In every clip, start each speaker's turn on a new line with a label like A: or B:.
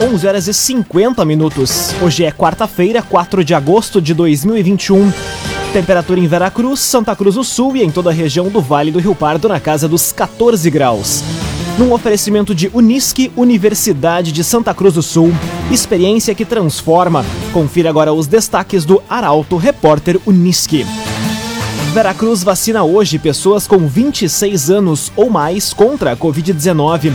A: 11 horas e 50 minutos. Hoje é quarta-feira, 4 de agosto de 2021. Temperatura em Veracruz, Santa Cruz do Sul e em toda a região do Vale do Rio Pardo na casa dos 14 graus. Num oferecimento de Unisque, Universidade de Santa Cruz do Sul. Experiência que transforma. Confira agora os destaques do Arauto Repórter Unisque. Veracruz vacina hoje pessoas com 26 anos ou mais contra a Covid-19.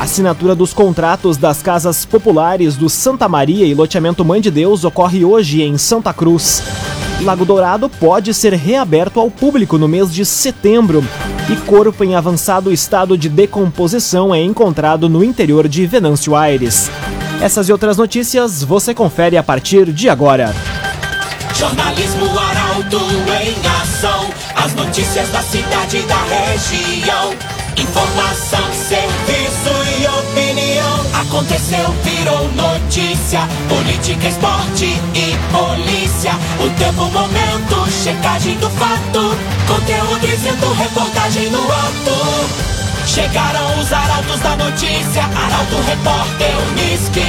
A: Assinatura dos contratos das casas populares do Santa Maria e loteamento Mãe de Deus ocorre hoje em Santa Cruz. Lago Dourado pode ser reaberto ao público no mês de setembro. E corpo em avançado estado de decomposição é encontrado no interior de Venâncio Aires. Essas e outras notícias você confere a partir de agora.
B: Jornalismo Arauto em ação. As notícias da cidade e da região. Informação, serviço. Aconteceu, virou notícia. Política, esporte e polícia. O tempo, momento, checagem do fato. Conteúdo dizendo, reportagem no ato. Chegaram os arautos da notícia. Arauto, repórter, Unisque.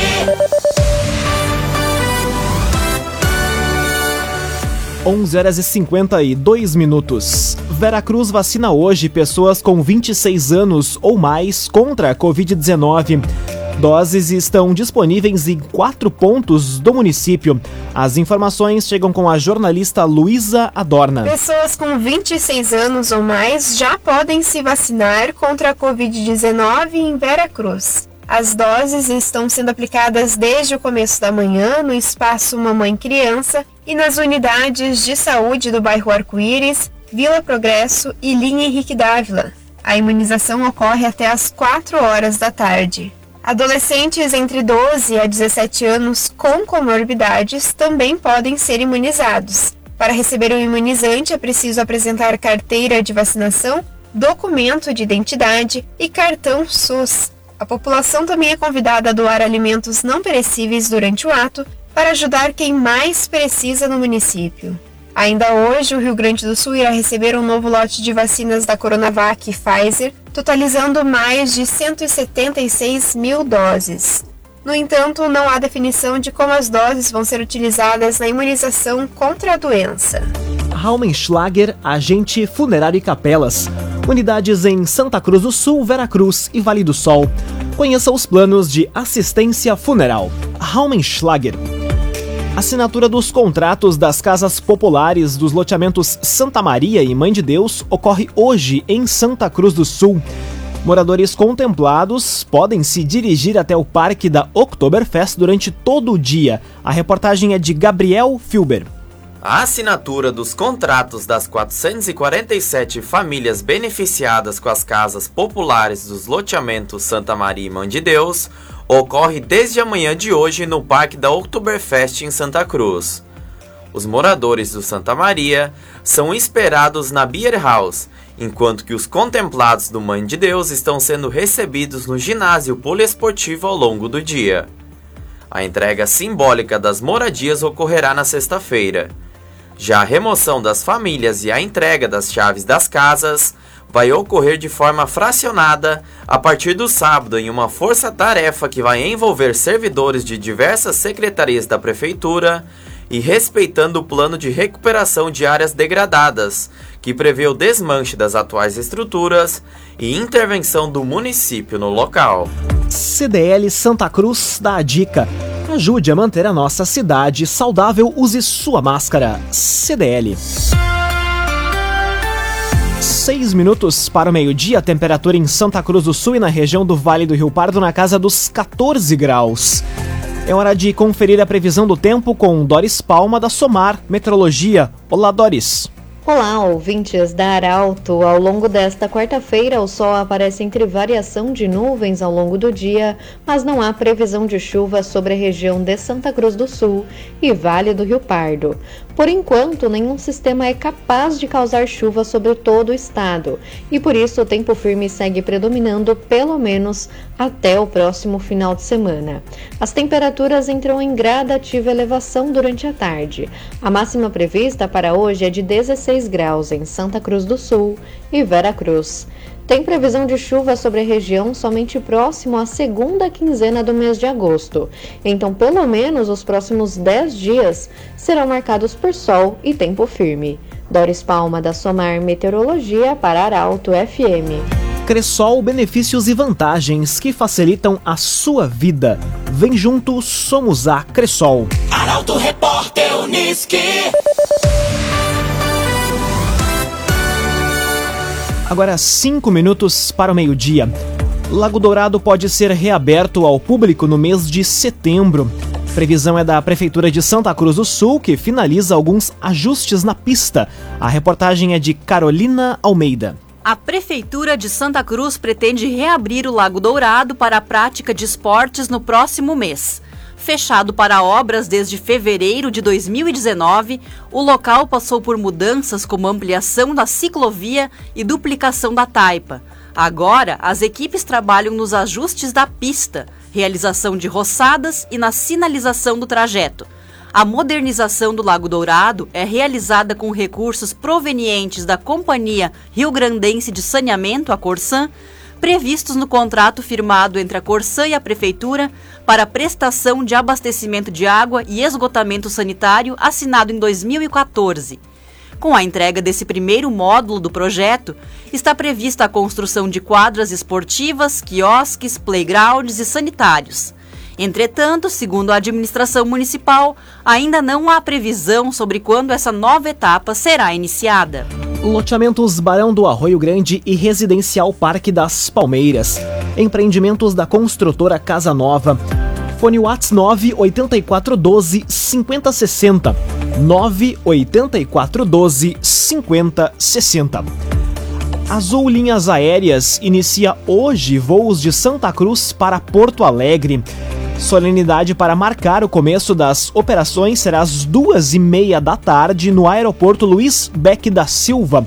A: 11 horas e 52 minutos. Veracruz vacina hoje pessoas com 26 anos ou mais contra a Covid-19. Doses estão disponíveis em quatro pontos do município. As informações chegam com a jornalista Luísa Adorna.
C: Pessoas com 26 anos ou mais já podem se vacinar contra a Covid-19 em Veracruz. As doses estão sendo aplicadas desde o começo da manhã no espaço Mamãe Criança e nas unidades de saúde do bairro Arco-Íris, Vila Progresso e Linha Henrique Dávila. A imunização ocorre até às 4 horas da tarde. Adolescentes entre 12 a 17 anos com comorbidades também podem ser imunizados. Para receber o imunizante é preciso apresentar carteira de vacinação, documento de identidade e cartão SUS. A população também é convidada a doar alimentos não perecíveis durante o ato para ajudar quem mais precisa no município. Ainda hoje, o Rio Grande do Sul irá receber um novo lote de vacinas da Coronavac e Pfizer, totalizando mais de 176 mil doses. No entanto, não há definição de como as doses vão ser utilizadas na imunização contra a doença.
A: Raumenschlager, agente funerário e capelas. Unidades em Santa Cruz do Sul, Veracruz e Vale do Sol. Conheça os planos de assistência funeral. Raumenschlager. Assinatura dos contratos das casas populares dos loteamentos Santa Maria e Mãe de Deus ocorre hoje em Santa Cruz do Sul. Moradores contemplados podem se dirigir até o parque da Oktoberfest durante todo o dia. A reportagem é de Gabriel Filber.
D: A assinatura dos contratos das 447 famílias beneficiadas com as casas populares dos loteamentos Santa Maria e Mãe de Deus ocorre desde a manhã de hoje no Parque da Oktoberfest em Santa Cruz. Os moradores do Santa Maria são esperados na Beer House, enquanto que os contemplados do Mãe de Deus estão sendo recebidos no ginásio poliesportivo ao longo do dia. A entrega simbólica das moradias ocorrerá na sexta-feira. Já a remoção das famílias e a entrega das chaves das casas vai ocorrer de forma fracionada a partir do sábado em uma força-tarefa que vai envolver servidores de diversas secretarias da prefeitura e respeitando o plano de recuperação de áreas degradadas, que prevê o desmanche das atuais estruturas e intervenção do município no local.
A: CDL Santa Cruz dá a dica. Ajude a manter a nossa cidade saudável, use sua máscara. CDL. Seis minutos para o meio-dia, temperatura em Santa Cruz do Sul e na região do Vale do Rio Pardo na casa dos 14 graus. É hora de conferir a previsão do tempo com Doris Palma da Somar Metrologia. Olá, Doris.
E: Olá, ouvintes da Arauto. Ao longo desta quarta-feira, o sol aparece entre variação de nuvens ao longo do dia, mas não há previsão de chuva sobre a região de Santa Cruz do Sul e Vale do Rio Pardo. Por enquanto, nenhum sistema é capaz de causar chuva sobre todo o estado, e por isso o tempo firme segue predominando pelo menos até o próximo final de semana. As temperaturas entram em gradativa elevação durante a tarde. A máxima prevista para hoje é de 16 graus em Santa Cruz do Sul e Vera Cruz. Tem previsão de chuva sobre a região somente próximo à segunda quinzena do mês de agosto. Então, pelo menos os próximos 10 dias serão marcados por sol e tempo firme. Doris Palma, da Somar Meteorologia, para Arauto FM.
A: Cressol, benefícios e vantagens que facilitam a sua vida. Vem junto, somos a Cressol.
B: Arauto Repórter Uniski.
A: Agora, cinco minutos para o meio-dia. Lago Dourado pode ser reaberto ao público no mês de setembro. Previsão é da Prefeitura de Santa Cruz do Sul, que finaliza alguns ajustes na pista. A reportagem é de Carolina Almeida.
F: A Prefeitura de Santa Cruz pretende reabrir o Lago Dourado para a prática de esportes no próximo mês. Fechado para obras desde fevereiro de 2019, o local passou por mudanças como ampliação da ciclovia e duplicação da taipa. Agora, as equipes trabalham nos ajustes da pista, realização de roçadas e na sinalização do trajeto. A modernização do Lago Dourado é realizada com recursos provenientes da Companhia Rio Grandense de Saneamento, a Corsan, previstos no contrato firmado entre a Corsã e a Prefeitura para prestação de abastecimento de água e esgotamento sanitário assinado em 2014. Com a entrega desse primeiro módulo do projeto, está prevista a construção de quadras esportivas, quiosques, playgrounds e sanitários. Entretanto, segundo a administração municipal, ainda não há previsão sobre quando essa nova etapa será iniciada.
A: Loteamentos Barão do Arroio Grande e Residencial Parque das Palmeiras. Empreendimentos da construtora Casa Nova. Fone Whats 98412 5060. 98412 5060. Azul Linhas Aéreas inicia hoje voos de Santa Cruz para Porto Alegre. Solenidade para marcar o começo das operações será às duas e meia da tarde no aeroporto Luiz Beck da Silva.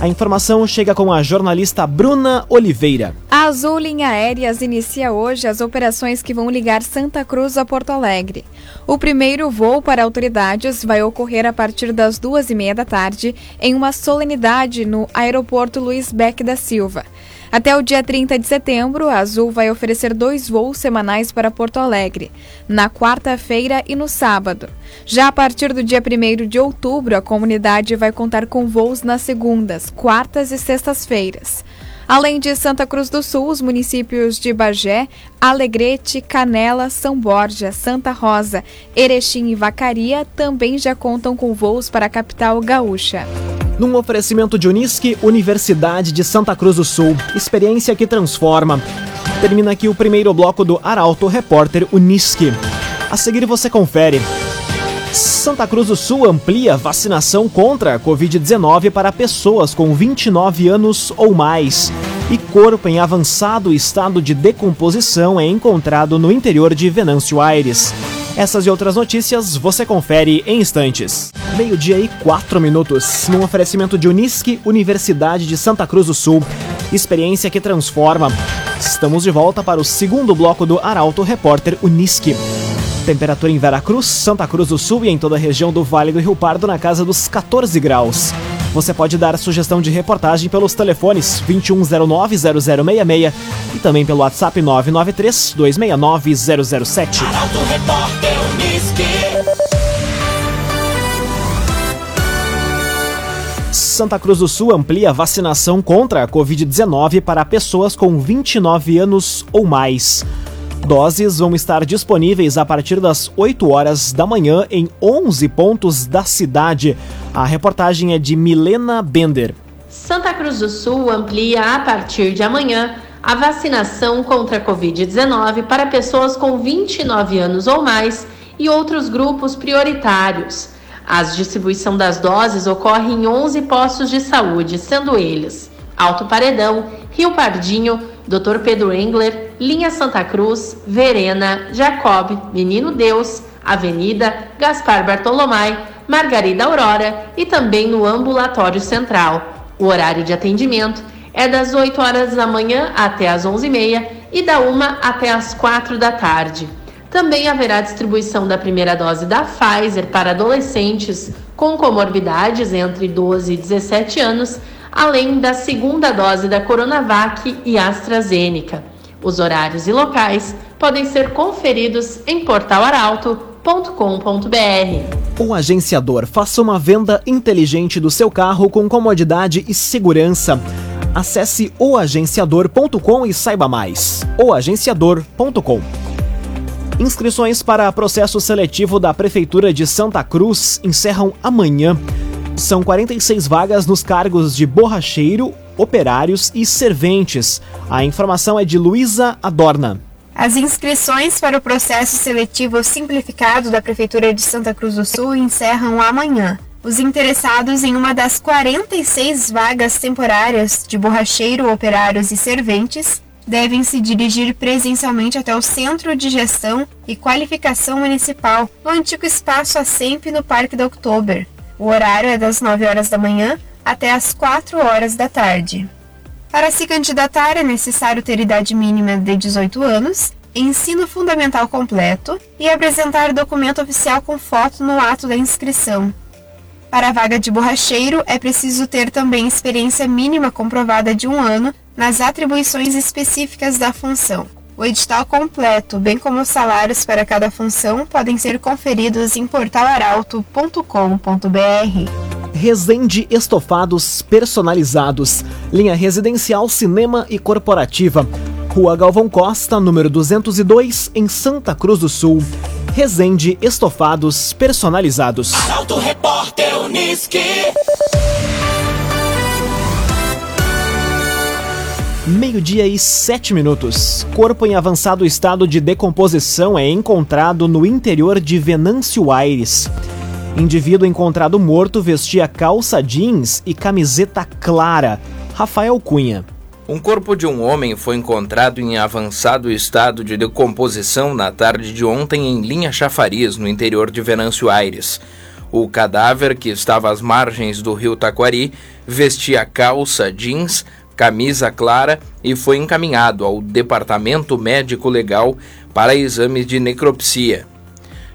A: A informação chega com a jornalista Bruna Oliveira.
G: A Azul Linha Aéreas inicia hoje as operações que vão ligar Santa Cruz a Porto Alegre. O primeiro voo para autoridades vai ocorrer a partir das duas e meia da tarde em uma solenidade no aeroporto Luiz Beck da Silva. Até o dia 30 de setembro, a Azul vai oferecer dois voos semanais para Porto Alegre, na quarta-feira e no sábado. Já a partir do dia 1 de outubro, a comunidade vai contar com voos nas segundas, quartas e sextas-feiras. Além de Santa Cruz do Sul, os municípios de Bagé, Alegrete, Canela, São Borja, Santa Rosa, Erechim e Vacaria também já contam com voos para a capital gaúcha
A: num oferecimento de Unisque, Universidade de Santa Cruz do Sul. Experiência que transforma. Termina aqui o primeiro bloco do Arauto Repórter Unisque. A seguir você confere. Santa Cruz do Sul amplia vacinação contra a Covid-19 para pessoas com 29 anos ou mais. E corpo em avançado estado de decomposição é encontrado no interior de Venâncio Aires. Essas e outras notícias você confere em instantes. Meio-dia e quatro minutos, num oferecimento de Unisque, Universidade de Santa Cruz do Sul. Experiência que transforma. Estamos de volta para o segundo bloco do Arauto Repórter Unisque. Temperatura em Veracruz, Santa Cruz do Sul e em toda a região do Vale do Rio Pardo na casa dos 14 graus. Você pode dar sugestão de reportagem pelos telefones 2109-0066 e também pelo WhatsApp 993-269-007. Santa Cruz do Sul amplia a vacinação contra a Covid-19 para pessoas com 29 anos ou mais. Doses vão estar disponíveis a partir das 8 horas da manhã em 11 pontos da cidade. A reportagem é de Milena Bender.
H: Santa Cruz do Sul amplia a partir de amanhã a vacinação contra a Covid-19 para pessoas com 29 anos ou mais e outros grupos prioritários. A distribuição das doses ocorre em 11 postos de saúde, sendo eles Alto Paredão, Rio Pardinho, Dr. Pedro Engler, Linha Santa Cruz, Verena, Jacob, Menino Deus, Avenida, Gaspar Bartolomai, Margarida Aurora e também no Ambulatório Central. O horário de atendimento é das 8 horas da manhã até as 11h30 e da 1 até as 4 da tarde. Também haverá distribuição da primeira dose da Pfizer para adolescentes com comorbidades entre 12 e 17 anos além da segunda dose da Coronavac e AstraZeneca. Os horários e locais podem ser conferidos em portalaralto.com.br.
A: O agenciador faça uma venda inteligente do seu carro com comodidade e segurança. Acesse oagenciador.com e saiba mais. oagenciador.com Inscrições para processo seletivo da Prefeitura de Santa Cruz encerram amanhã. São 46 vagas nos cargos de borracheiro, operários e serventes. A informação é de Luísa Adorna.
C: As inscrições para o processo seletivo simplificado da Prefeitura de Santa Cruz do Sul encerram amanhã. Os interessados em uma das 46 vagas temporárias de borracheiro, operários e serventes devem se dirigir presencialmente até o Centro de Gestão e Qualificação Municipal, no antigo espaço ASEMP no Parque da Oktober. O horário é das 9 horas da manhã até as 4 horas da tarde. Para se candidatar é necessário ter idade mínima de 18 anos, ensino fundamental completo e apresentar documento oficial com foto no ato da inscrição. Para a vaga de borracheiro, é preciso ter também experiência mínima comprovada de um ano nas atribuições específicas da função. O edital completo, bem como os salários para cada função, podem ser conferidos em portalaralto.com.br.
A: Resende Estofados Personalizados, linha residencial, cinema e corporativa. Rua Galvão Costa, número 202, em Santa Cruz do Sul. Resende Estofados Personalizados.
B: Arauto Repórter Uniski.
A: Meio-dia e sete minutos. Corpo em avançado estado de decomposição é encontrado no interior de Venâncio Aires. Indivíduo encontrado morto vestia calça jeans e camiseta clara. Rafael Cunha.
I: Um corpo de um homem foi encontrado em avançado estado de decomposição na tarde de ontem em Linha Chafariz, no interior de Venâncio Aires. O cadáver, que estava às margens do rio Taquari, vestia calça jeans, camisa clara e foi encaminhado ao Departamento Médico Legal para exames de necropsia.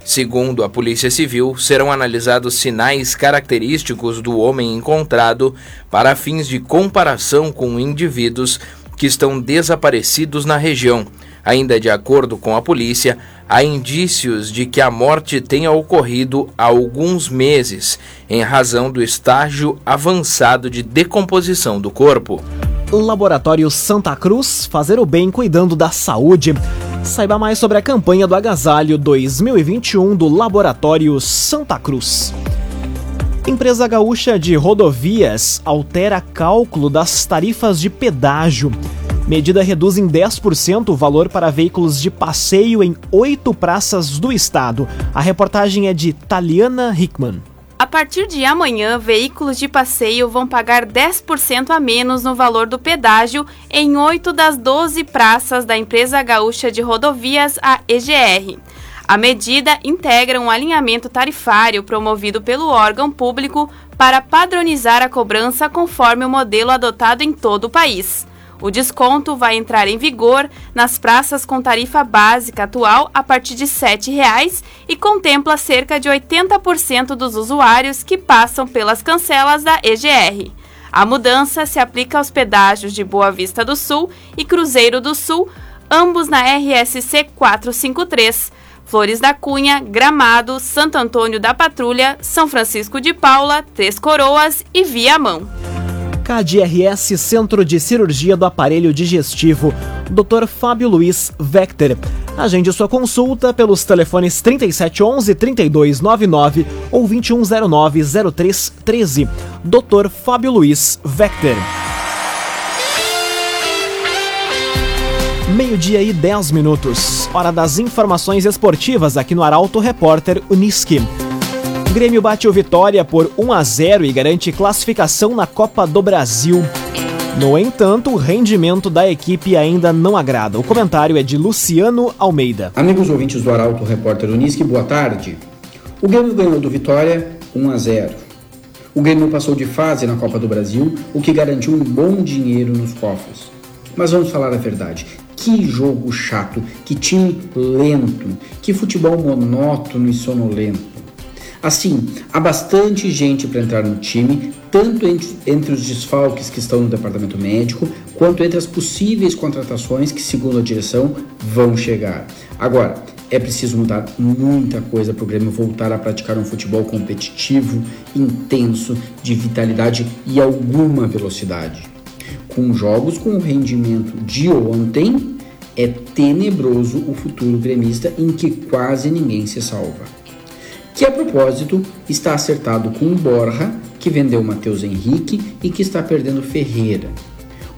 I: Segundo a Polícia Civil, serão analisados sinais característicos do homem encontrado para fins de comparação com indivíduos que estão desaparecidos na região. Ainda de acordo com a polícia, há indícios de que a morte tenha ocorrido há alguns meses, em razão do estágio avançado de decomposição do corpo.
A: Laboratório Santa Cruz, fazer o bem cuidando da saúde. Saiba mais sobre a campanha do Agasalho 2021 do Laboratório Santa Cruz. Empresa Gaúcha de Rodovias altera cálculo das tarifas de pedágio. Medida reduz em 10% o valor para veículos de passeio em oito praças do estado. A reportagem é de Taliana Hickman.
J: A partir de amanhã, veículos de passeio vão pagar 10% a menos no valor do pedágio em 8 das 12 praças da empresa gaúcha de rodovias, a EGR. A medida integra um alinhamento tarifário promovido pelo órgão público para padronizar a cobrança conforme o modelo adotado em todo o país. O desconto vai entrar em vigor nas praças com tarifa básica atual a partir de R$ 7,00 e contempla cerca de 80% dos usuários que passam pelas cancelas da EGR. A mudança se aplica aos pedágios de Boa Vista do Sul e Cruzeiro do Sul, ambos na RSC 453. Flores da Cunha, Gramado, Santo Antônio da Patrulha, São Francisco de Paula, Três Coroas e Viamão.
A: KDRS Centro de Cirurgia do Aparelho Digestivo, Dr. Fábio Luiz Vector. Agende sua consulta pelos telefones 3711 3299 ou 2109 0313. Dr. Fábio Luiz Vector. Meio-dia e 10 minutos. Hora das informações esportivas aqui no Arauto Repórter Uniski. O Grêmio bate o Vitória por 1 a 0 e garante classificação na Copa do Brasil. No entanto, o rendimento da equipe ainda não agrada. O comentário é de Luciano Almeida.
K: Amigos ouvintes do Arauto Repórter Unisque, boa tarde. O Grêmio ganhou do Vitória 1 a 0. O Grêmio passou de fase na Copa do Brasil, o que garantiu um bom dinheiro nos cofres. Mas vamos falar a verdade. Que jogo chato, que time lento, que futebol monótono e sonolento. Assim, há bastante gente para entrar no time, tanto entre, entre, os desfalques que estão no departamento médico, quanto entre as possíveis contratações que, segundo a direção, vão chegar. Agora, é preciso mudar muita coisa para o Grêmio voltar a praticar um futebol competitivo, intenso, de vitalidade e alguma velocidade. Com jogos com o rendimento de ontem, é tenebroso o futuro gremista em que quase ninguém se salva que a propósito está acertado com o Borja, que vendeu Matheus Henrique e que está perdendo Ferreira.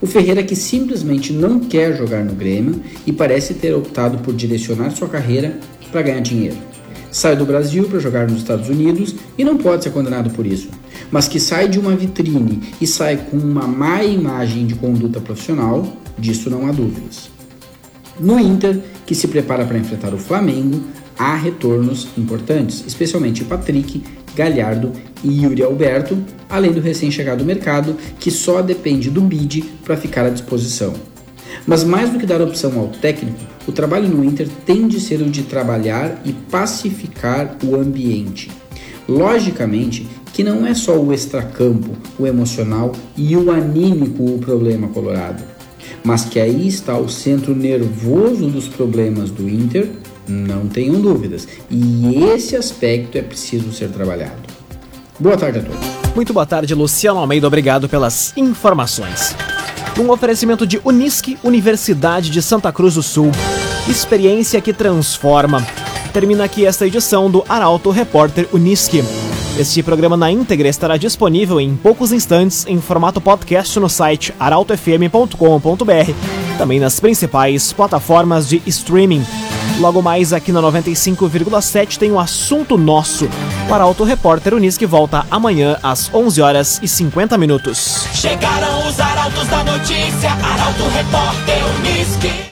K: O Ferreira que simplesmente não quer jogar no Grêmio e parece ter optado por direcionar sua carreira para ganhar dinheiro. Sai do Brasil para jogar nos Estados Unidos e não pode ser condenado por isso, mas que sai de uma vitrine e sai com uma má imagem de conduta profissional, disso não há dúvidas. No Inter, que se prepara para enfrentar o Flamengo, há retornos importantes, especialmente Patrick, Galhardo e Yuri Alberto, além do recém-chegado mercado, que só depende do bid para ficar à disposição. Mas mais do que dar opção ao técnico, o trabalho no Inter tem de ser o de trabalhar e pacificar o ambiente. Logicamente que não é só o extracampo, o emocional e o anímico o problema colorado, mas que aí está o centro nervoso dos problemas do Inter não tenham dúvidas. E esse aspecto é preciso ser trabalhado. Boa tarde a todos.
A: Muito boa tarde, Luciano Almeida. Obrigado pelas informações. Um oferecimento de Unisque, Universidade de Santa Cruz do Sul. Experiência que transforma. Termina aqui esta edição do Arauto Repórter Unisque. Este programa na íntegra estará disponível em poucos instantes em formato podcast no site arautofm.com.br, também nas principais plataformas de streaming. Logo mais aqui na 95,7 tem o um assunto nosso. Para Auto Repórter Unisque volta amanhã às 11 horas e 50 minutos.
B: Chegaram os arautos da notícia, Arauto Repórter Unisque.